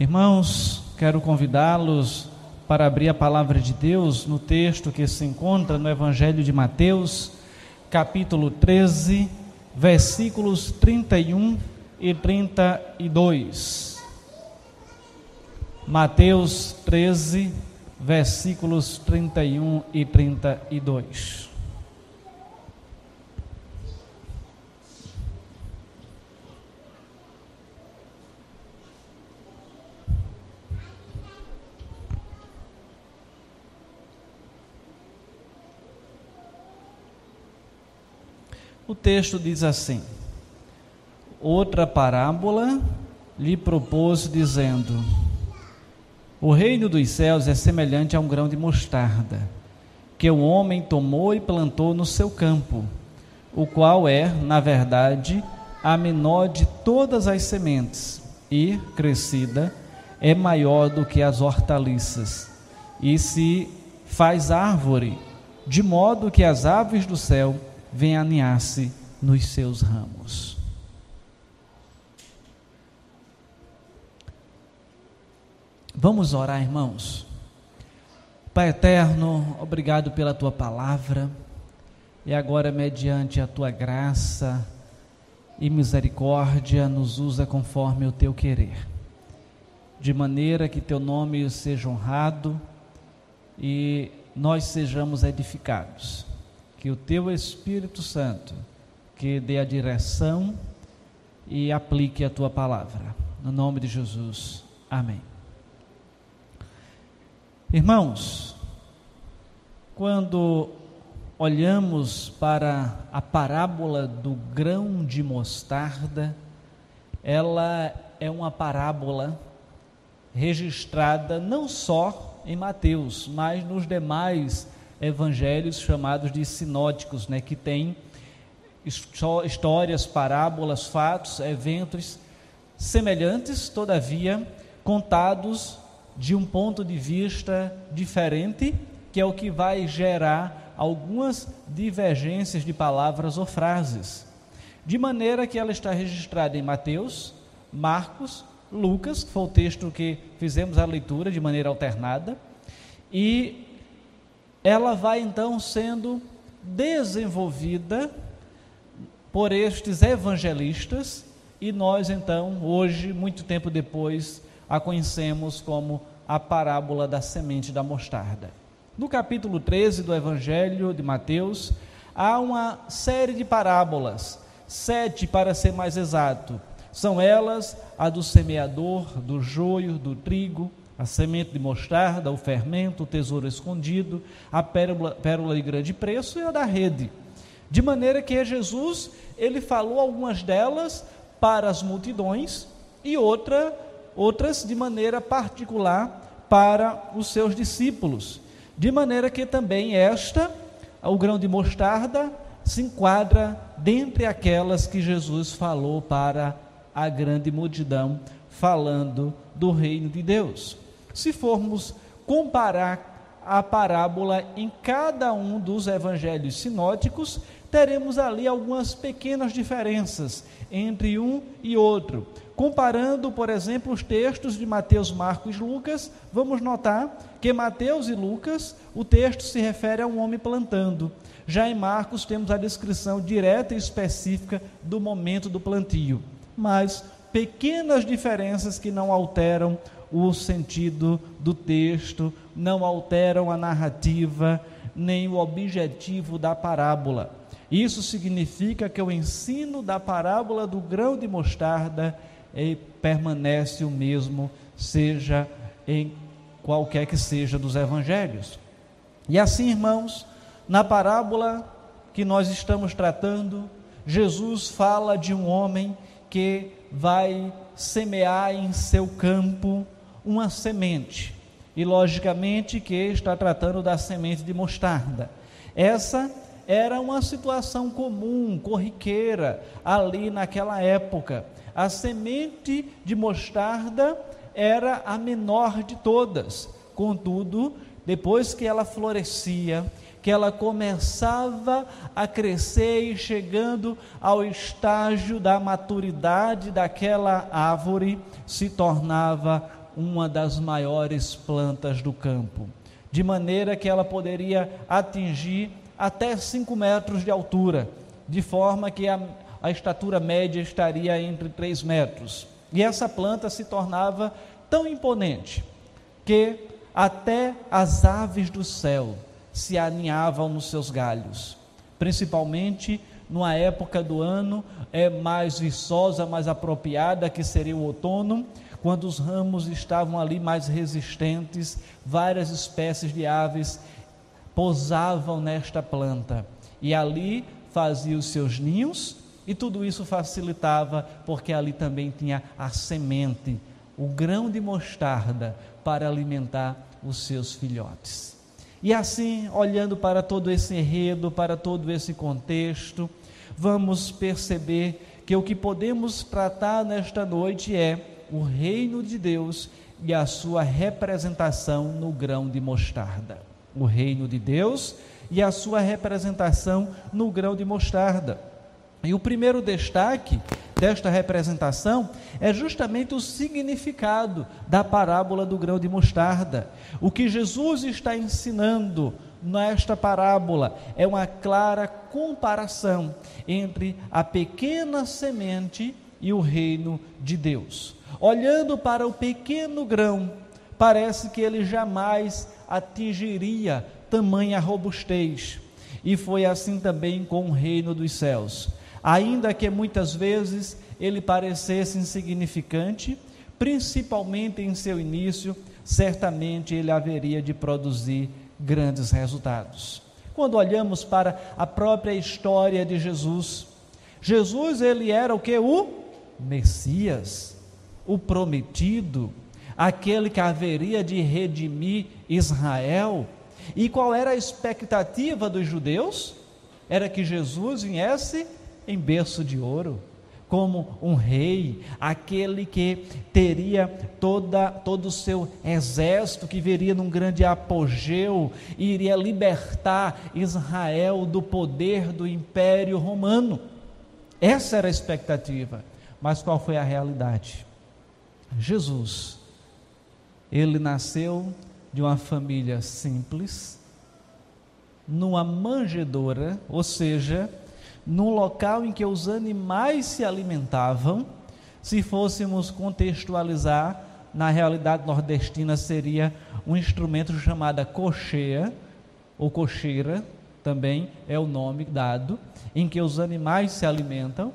Irmãos, quero convidá-los para abrir a palavra de Deus no texto que se encontra no Evangelho de Mateus, capítulo 13, versículos 31 e 32. Mateus 13, versículos 31 e 32. O texto diz assim: Outra parábola lhe propôs, dizendo: O reino dos céus é semelhante a um grão de mostarda, que o homem tomou e plantou no seu campo, o qual é, na verdade, a menor de todas as sementes, e, crescida, é maior do que as hortaliças, e se faz árvore, de modo que as aves do céu vem aninhar-se nos seus ramos. Vamos orar, irmãos. Pai eterno, obrigado pela tua palavra. E agora, mediante a tua graça e misericórdia, nos usa conforme o teu querer, de maneira que teu nome seja honrado e nós sejamos edificados que o teu Espírito Santo que dê a direção e aplique a tua palavra. No nome de Jesus. Amém. Irmãos, quando olhamos para a parábola do grão de mostarda, ela é uma parábola registrada não só em Mateus, mas nos demais evangelhos chamados de sinóticos, né, que tem histórias, parábolas, fatos, eventos semelhantes, todavia contados de um ponto de vista diferente, que é o que vai gerar algumas divergências de palavras ou frases. De maneira que ela está registrada em Mateus, Marcos, Lucas, que foi o texto que fizemos a leitura de maneira alternada, e ela vai então sendo desenvolvida por estes evangelistas e nós então, hoje, muito tempo depois, a conhecemos como a parábola da semente da mostarda. No capítulo 13 do Evangelho de Mateus, há uma série de parábolas, sete para ser mais exato. São elas a do semeador, do joio, do trigo, a semente de mostarda, o fermento, o tesouro escondido, a pérola, pérola de grande preço e a da rede. De maneira que Jesus, ele falou algumas delas para as multidões e outra, outras de maneira particular para os seus discípulos. De maneira que também esta, o grão de mostarda, se enquadra dentre aquelas que Jesus falou para a grande multidão, falando do reino de Deus. Se formos comparar a parábola em cada um dos evangelhos sinóticos, teremos ali algumas pequenas diferenças entre um e outro. Comparando, por exemplo, os textos de Mateus, Marcos e Lucas, vamos notar que Mateus e Lucas, o texto se refere a um homem plantando. Já em Marcos temos a descrição direta e específica do momento do plantio. Mas pequenas diferenças que não alteram o sentido do texto, não alteram a narrativa, nem o objetivo da parábola. Isso significa que o ensino da parábola do grão de mostarda eh, permanece o mesmo, seja em qualquer que seja dos evangelhos. E assim, irmãos, na parábola que nós estamos tratando, Jesus fala de um homem que vai semear em seu campo uma semente. E logicamente que está tratando da semente de mostarda. Essa era uma situação comum, corriqueira, ali naquela época. A semente de mostarda era a menor de todas. Contudo, depois que ela florescia, que ela começava a crescer e chegando ao estágio da maturidade daquela árvore, se tornava uma das maiores plantas do campo, de maneira que ela poderia atingir até 5 metros de altura, de forma que a, a estatura média estaria entre 3 metros. E essa planta se tornava tão imponente que até as aves do céu se aninhavam nos seus galhos, principalmente numa época do ano é mais viçosa, mais apropriada, que seria o outono, quando os ramos estavam ali mais resistentes, várias espécies de aves pousavam nesta planta e ali faziam seus ninhos, e tudo isso facilitava porque ali também tinha a semente, o grão de mostarda para alimentar os seus filhotes. E assim, olhando para todo esse enredo, para todo esse contexto, vamos perceber que o que podemos tratar nesta noite é o reino de Deus e a sua representação no grão de mostarda. O reino de Deus e a sua representação no grão de mostarda. E o primeiro destaque desta representação é justamente o significado da parábola do grão de mostarda. O que Jesus está ensinando nesta parábola é uma clara comparação entre a pequena semente e o reino de Deus. Olhando para o pequeno grão, parece que ele jamais atingiria tamanha robustez. E foi assim também com o reino dos céus ainda que muitas vezes ele parecesse insignificante, principalmente em seu início, certamente ele haveria de produzir grandes resultados. Quando olhamos para a própria história de Jesus, Jesus ele era o que o Messias, o prometido, aquele que haveria de redimir Israel. E qual era a expectativa dos judeus? Era que Jesus viesse em berço de ouro, como um rei, aquele que teria toda, todo o seu exército, que viria num grande apogeu e iria libertar Israel do poder do império romano. Essa era a expectativa. Mas qual foi a realidade? Jesus, ele nasceu de uma família simples, numa manjedoura, ou seja, num local em que os animais se alimentavam, se fôssemos contextualizar, na realidade nordestina seria um instrumento chamado cocheia, ou cocheira, também é o nome dado, em que os animais se alimentam,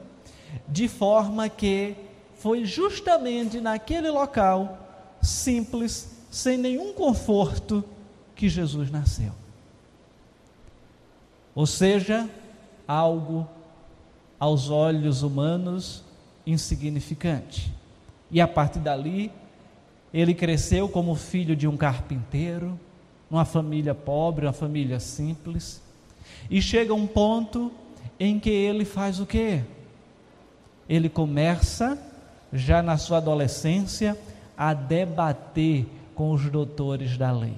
de forma que foi justamente naquele local simples, sem nenhum conforto, que Jesus nasceu. Ou seja, algo aos olhos humanos insignificante. E a partir dali, ele cresceu como filho de um carpinteiro, numa família pobre, uma família simples, e chega um ponto em que ele faz o quê? Ele começa, já na sua adolescência, a debater com os doutores da lei.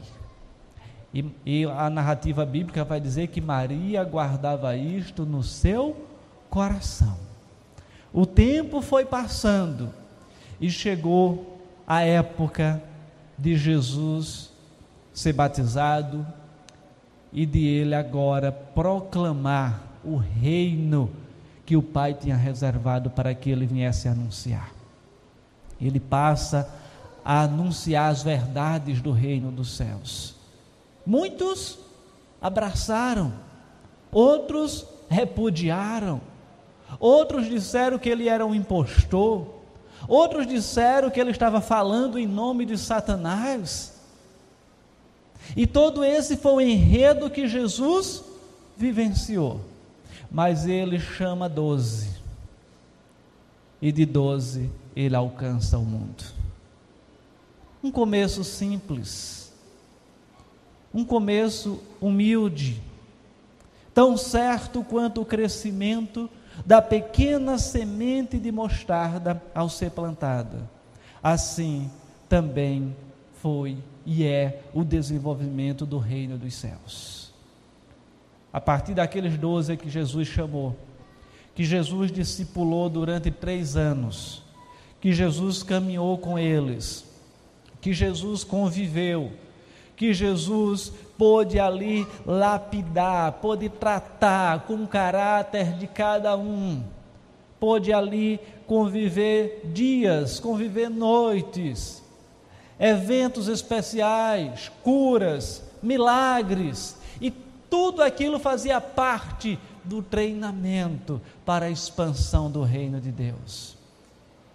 E, e a narrativa bíblica vai dizer que Maria guardava isto no seu coração. O tempo foi passando e chegou a época de Jesus ser batizado e de ele agora proclamar o reino que o Pai tinha reservado para que ele viesse anunciar. Ele passa a anunciar as verdades do reino dos céus. Muitos abraçaram, outros repudiaram, outros disseram que ele era um impostor, outros disseram que ele estava falando em nome de Satanás. E todo esse foi o enredo que Jesus vivenciou. Mas ele chama doze, e de doze ele alcança o mundo. Um começo simples um começo humilde, tão certo quanto o crescimento da pequena semente de mostarda ao ser plantada. Assim, também foi e é o desenvolvimento do reino dos céus. A partir daqueles doze que Jesus chamou, que Jesus discipulou durante três anos, que Jesus caminhou com eles, que Jesus conviveu, que Jesus pôde ali lapidar, pôde tratar com o caráter de cada um, pôde ali conviver dias, conviver noites, eventos especiais, curas, milagres, e tudo aquilo fazia parte do treinamento para a expansão do reino de Deus.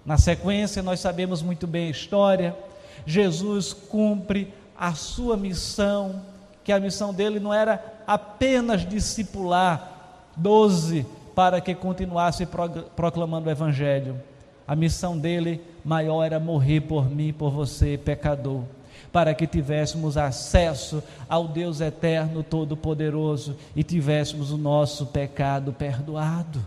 Na sequência, nós sabemos muito bem a história. Jesus cumpre a sua missão, que a missão dele não era apenas discipular doze para que continuasse proclamando o Evangelho. A missão dele maior era morrer por mim, por você, pecador, para que tivéssemos acesso ao Deus eterno, todo-poderoso e tivéssemos o nosso pecado perdoado.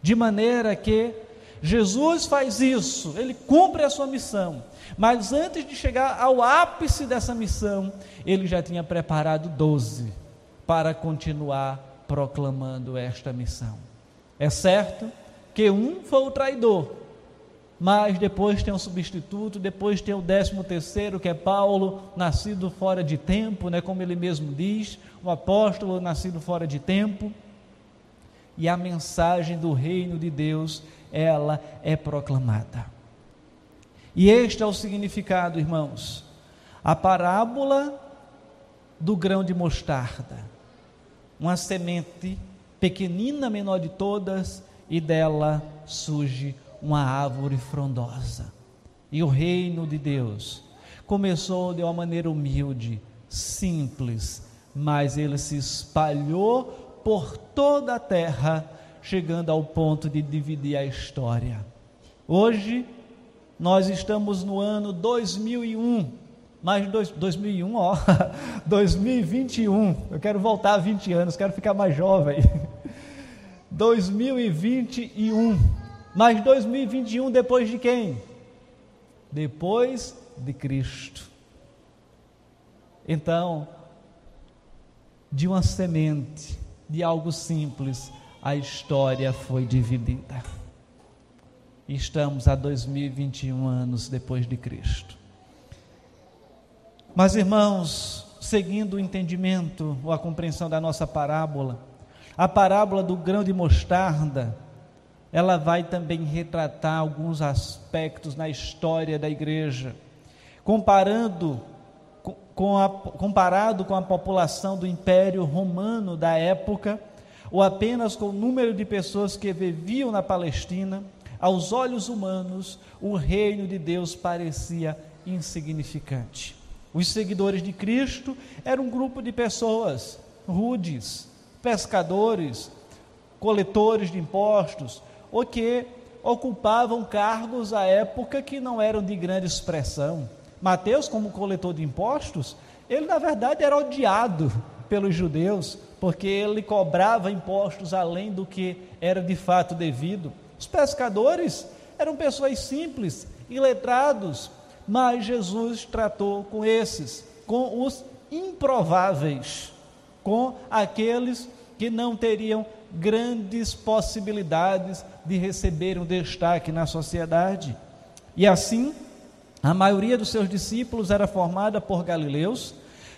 De maneira que Jesus faz isso, ele cumpre a sua missão, mas antes de chegar ao ápice dessa missão, ele já tinha preparado doze para continuar proclamando esta missão. É certo que um foi o traidor, mas depois tem um substituto, depois tem o décimo terceiro, que é Paulo, nascido fora de tempo, né, como ele mesmo diz, o apóstolo nascido fora de tempo, e a mensagem do reino de Deus, ela é proclamada. E este é o significado, irmãos. A parábola do grão de mostarda, uma semente pequenina, menor de todas, e dela surge uma árvore frondosa. E o reino de Deus começou de uma maneira humilde, simples, mas ele se espalhou por toda a terra, chegando ao ponto de dividir a história. Hoje, nós estamos no ano 2001, mais dois, 2001, ó, 2021. Eu quero voltar a 20 anos, quero ficar mais jovem. 2021. Mas 2021 depois de quem? Depois de Cristo. Então, de uma semente, de algo simples, a história foi dividida. Estamos a 2021 anos depois de Cristo. Mas, irmãos, seguindo o entendimento ou a compreensão da nossa parábola, a parábola do grão de mostarda, ela vai também retratar alguns aspectos na história da igreja, comparando com a, comparado com a população do Império Romano da época, ou apenas com o número de pessoas que viviam na Palestina, aos olhos humanos, o reino de Deus parecia insignificante. Os seguidores de Cristo eram um grupo de pessoas rudes, pescadores, coletores de impostos, ou que ocupavam cargos à época que não eram de grande expressão. Mateus, como coletor de impostos, ele na verdade era odiado pelos judeus, porque ele cobrava impostos além do que era de fato devido. Os pescadores eram pessoas simples, iletrados, mas Jesus tratou com esses, com os improváveis, com aqueles que não teriam grandes possibilidades de receber um destaque na sociedade. E assim, a maioria dos seus discípulos era formada por galileus,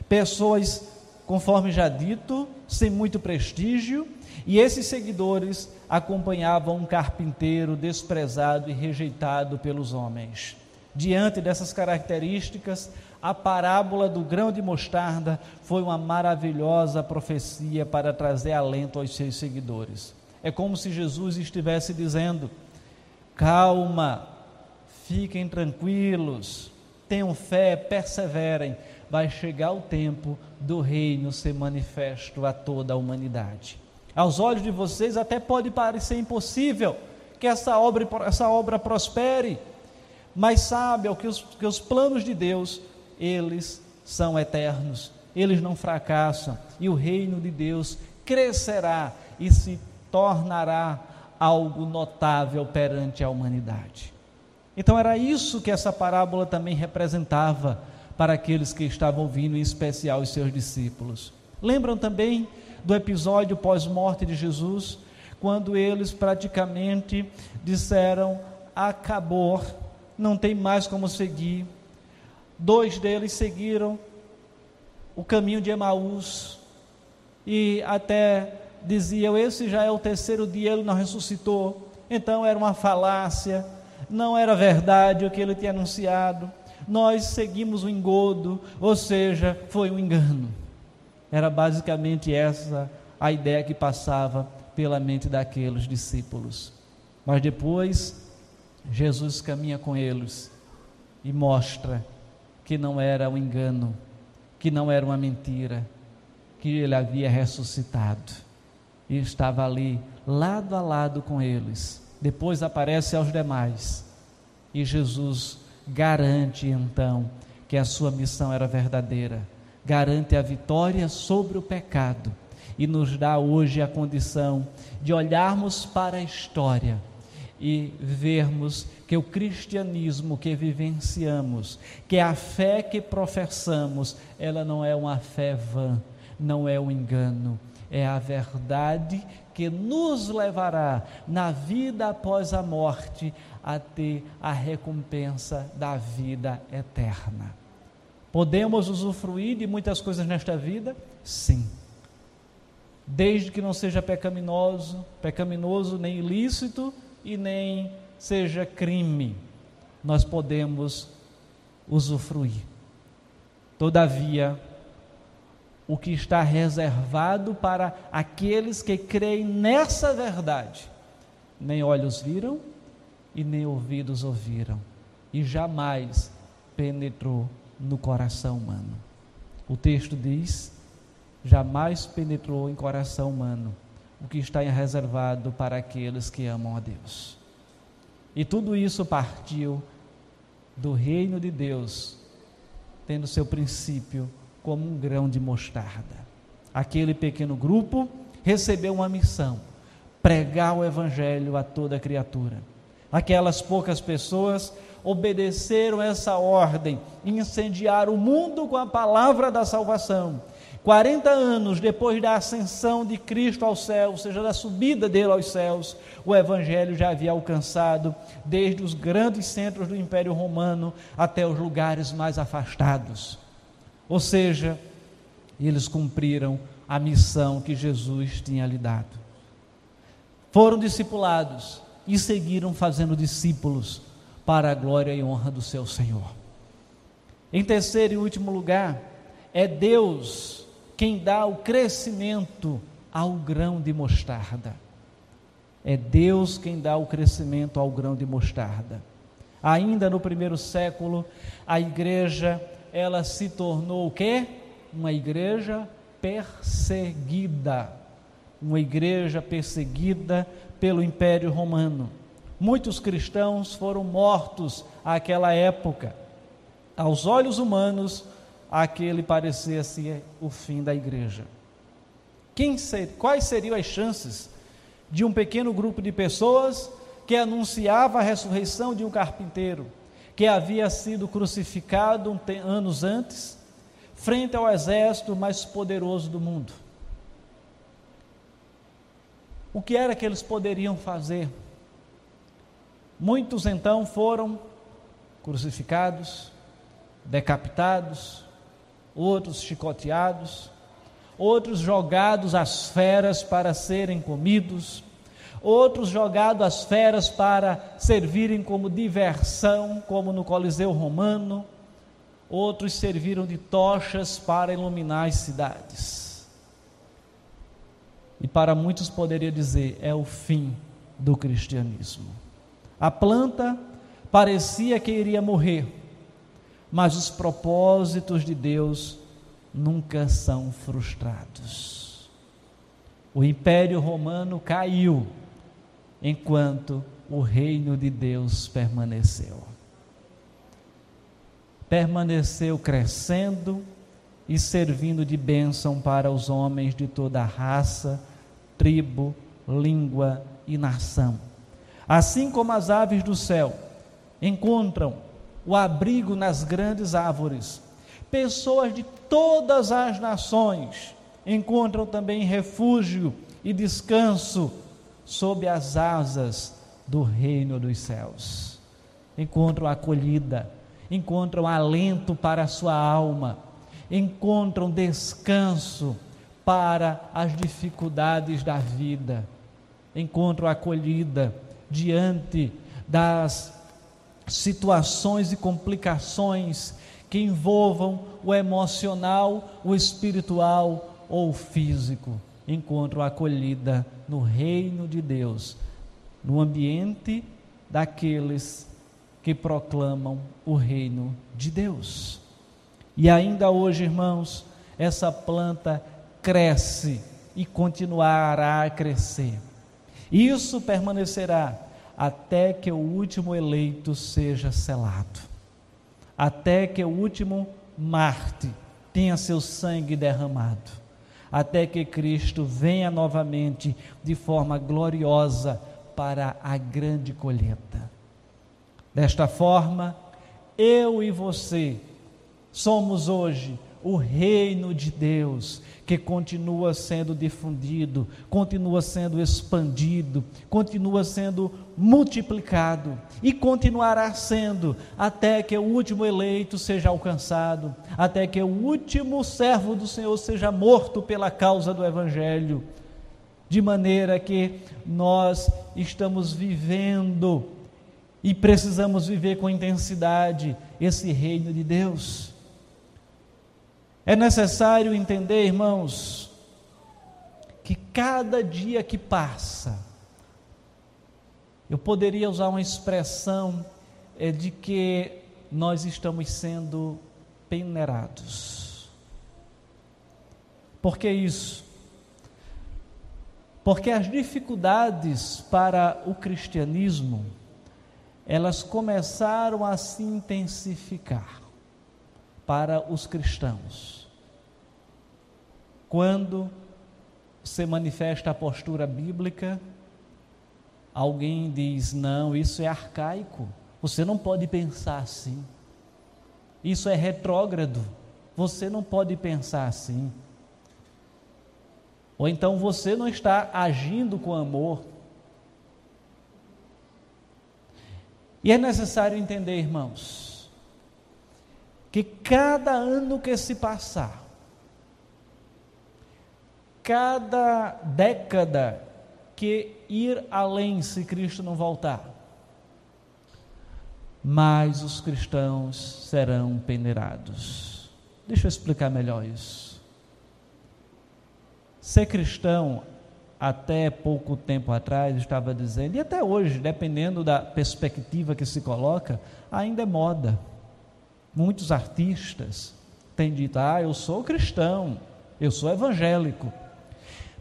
pessoas, conforme já dito, sem muito prestígio, e esses seguidores acompanhavam um carpinteiro desprezado e rejeitado pelos homens. Diante dessas características, a parábola do grão de mostarda foi uma maravilhosa profecia para trazer alento aos seus seguidores. É como se Jesus estivesse dizendo: calma, fiquem tranquilos, tenham fé, perseverem, vai chegar o tempo do reino ser manifesto a toda a humanidade. Aos olhos de vocês até pode parecer impossível que essa obra, essa obra prospere, mas sabe que os, que os planos de Deus eles são eternos, eles não fracassam, e o reino de Deus crescerá e se tornará algo notável perante a humanidade. Então era isso que essa parábola também representava para aqueles que estavam ouvindo, em especial os seus discípulos. Lembram também do episódio pós-morte de Jesus, quando eles praticamente disseram: acabou, não tem mais como seguir. Dois deles seguiram o caminho de Emaús e até diziam: esse já é o terceiro dia, ele não ressuscitou. Então era uma falácia, não era verdade o que ele tinha anunciado. Nós seguimos o engodo, ou seja, foi um engano. Era basicamente essa a ideia que passava pela mente daqueles discípulos. Mas depois, Jesus caminha com eles e mostra que não era um engano, que não era uma mentira, que ele havia ressuscitado e estava ali, lado a lado com eles. Depois aparece aos demais. E Jesus garante então que a sua missão era verdadeira, garante a vitória sobre o pecado. E nos dá hoje a condição de olharmos para a história e vermos que o cristianismo que vivenciamos, que a fé que professamos, ela não é uma fé vã, não é um engano, é a verdade que nos levará na vida após a morte a ter a recompensa da vida eterna. Podemos usufruir de muitas coisas nesta vida? Sim. Desde que não seja pecaminoso, pecaminoso nem ilícito e nem seja crime, nós podemos usufruir. Todavia, o que está reservado para aqueles que creem nessa verdade, nem olhos viram e nem ouvidos ouviram, e jamais penetrou no coração humano. O texto diz: jamais penetrou em coração humano o que está reservado para aqueles que amam a Deus. E tudo isso partiu do reino de Deus, tendo seu princípio como um grão de mostarda. Aquele pequeno grupo recebeu uma missão: pregar o evangelho a toda criatura. Aquelas poucas pessoas obedeceram essa ordem, incendiar o mundo com a palavra da salvação. 40 anos depois da ascensão de Cristo ao céu, ou seja, da subida dele aos céus, o Evangelho já havia alcançado desde os grandes centros do Império Romano até os lugares mais afastados. Ou seja, eles cumpriram a missão que Jesus tinha lhe dado. Foram discipulados e seguiram fazendo discípulos para a glória e honra do seu Senhor. Em terceiro e último lugar, é Deus quem dá o crescimento ao grão de mostarda. É Deus quem dá o crescimento ao grão de mostarda. Ainda no primeiro século, a igreja, ela se tornou o quê? Uma igreja perseguida. Uma igreja perseguida pelo Império Romano. Muitos cristãos foram mortos àquela época. Aos olhos humanos, aquele parecia ser o fim da igreja. Ser, quais seriam as chances de um pequeno grupo de pessoas que anunciava a ressurreição de um carpinteiro que havia sido crucificado anos antes, frente ao exército mais poderoso do mundo? O que era que eles poderiam fazer? Muitos então foram crucificados, decapitados, outros chicoteados, outros jogados às feras para serem comidos, outros jogados às feras para servirem como diversão, como no Coliseu Romano, outros serviram de tochas para iluminar as cidades. E para muitos poderia dizer, é o fim do cristianismo. A planta parecia que iria morrer, mas os propósitos de Deus nunca são frustrados. O Império Romano caiu enquanto o reino de Deus permaneceu. Permaneceu crescendo e servindo de bênção para os homens de toda raça, tribo, língua e nação. Assim como as aves do céu encontram o abrigo nas grandes árvores. Pessoas de todas as nações encontram também refúgio e descanso sob as asas do reino dos céus. Encontram acolhida, encontram alento para a sua alma, encontram descanso para as dificuldades da vida, encontram acolhida diante das situações e complicações que envolvam o emocional, o espiritual ou o físico. Encontram acolhida no reino de Deus, no ambiente daqueles que proclamam o reino de Deus. E ainda hoje, irmãos, essa planta cresce e continuará a crescer. Isso permanecerá até que o último eleito seja selado, até que o último Marte tenha seu sangue derramado, até que Cristo venha novamente de forma gloriosa para a grande colheita. Desta forma, eu e você somos hoje o reino de Deus que continua sendo difundido, continua sendo expandido, continua sendo multiplicado e continuará sendo até que o último eleito seja alcançado, até que o último servo do Senhor seja morto pela causa do Evangelho. De maneira que nós estamos vivendo e precisamos viver com intensidade esse reino de Deus. É necessário entender, irmãos, que cada dia que passa, eu poderia usar uma expressão é, de que nós estamos sendo peneirados. Por que isso? Porque as dificuldades para o cristianismo, elas começaram a se intensificar para os cristãos. Quando se manifesta a postura bíblica, alguém diz: não, isso é arcaico, você não pode pensar assim. Isso é retrógrado, você não pode pensar assim. Ou então você não está agindo com amor. E é necessário entender, irmãos, que cada ano que se passar, cada década que ir além se Cristo não voltar, mais os cristãos serão peneirados. Deixa eu explicar melhor isso. Ser cristão, até pouco tempo atrás, estava dizendo, e até hoje, dependendo da perspectiva que se coloca, ainda é moda. Muitos artistas têm dito: ah, eu sou cristão, eu sou evangélico.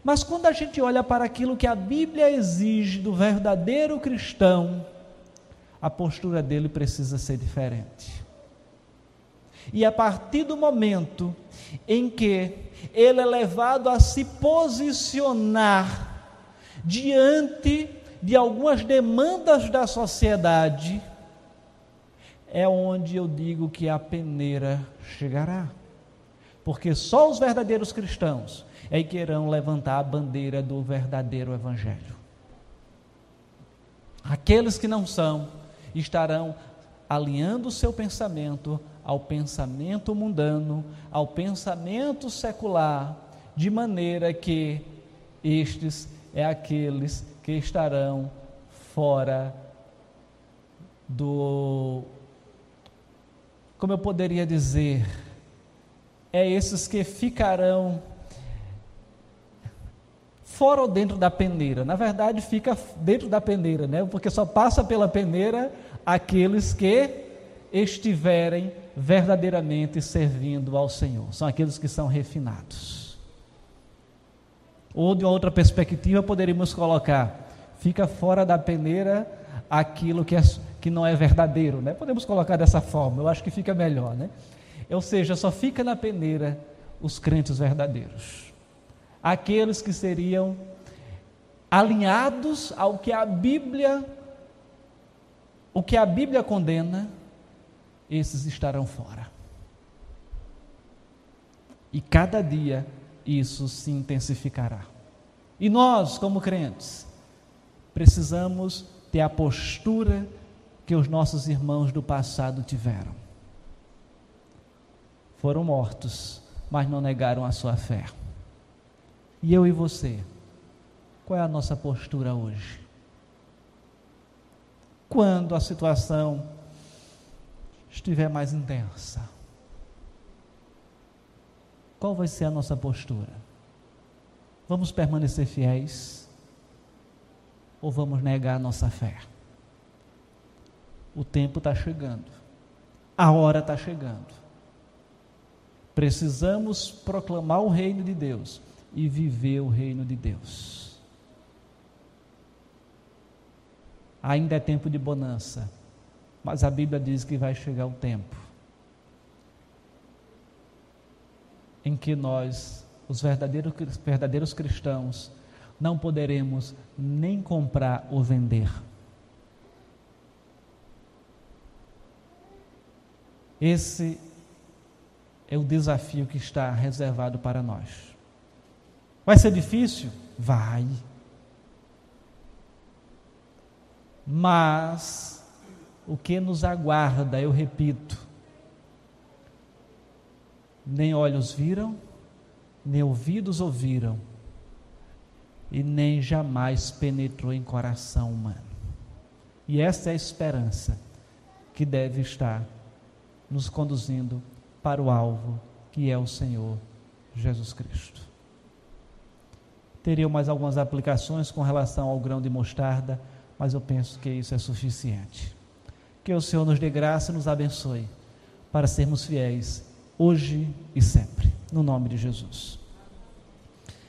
Mas quando a gente olha para aquilo que a Bíblia exige do verdadeiro cristão, a postura dele precisa ser diferente. E a partir do momento em que ele é levado a se posicionar diante de algumas demandas da sociedade, é onde eu digo que a peneira chegará. Porque só os verdadeiros cristãos é que irão levantar a bandeira do verdadeiro evangelho. Aqueles que não são estarão alinhando o seu pensamento ao pensamento mundano, ao pensamento secular, de maneira que estes é aqueles que estarão fora do como eu poderia dizer, é esses que ficarão fora ou dentro da peneira. Na verdade, fica dentro da peneira, né? Porque só passa pela peneira aqueles que estiverem verdadeiramente servindo ao Senhor. São aqueles que são refinados. Ou de outra perspectiva, poderíamos colocar: fica fora da peneira aquilo que é que não é verdadeiro, né? Podemos colocar dessa forma, eu acho que fica melhor, né? Ou seja, só fica na peneira os crentes verdadeiros. Aqueles que seriam alinhados ao que a Bíblia o que a Bíblia condena, esses estarão fora. E cada dia isso se intensificará. E nós, como crentes, precisamos ter a postura que os nossos irmãos do passado tiveram. Foram mortos, mas não negaram a sua fé. E eu e você, qual é a nossa postura hoje? Quando a situação estiver mais intensa, qual vai ser a nossa postura? Vamos permanecer fiéis ou vamos negar a nossa fé? O tempo está chegando, a hora está chegando. Precisamos proclamar o reino de Deus e viver o reino de Deus. Ainda é tempo de bonança, mas a Bíblia diz que vai chegar o tempo em que nós, os verdadeiros, verdadeiros cristãos, não poderemos nem comprar ou vender. Esse é o desafio que está reservado para nós. Vai ser difícil? Vai. Mas o que nos aguarda, eu repito, nem olhos viram, nem ouvidos ouviram, e nem jamais penetrou em coração humano. E essa é a esperança que deve estar nos conduzindo para o alvo, que é o Senhor Jesus Cristo. Teriam mais algumas aplicações com relação ao grão de mostarda, mas eu penso que isso é suficiente. Que o Senhor nos dê graça e nos abençoe para sermos fiéis hoje e sempre. No nome de Jesus.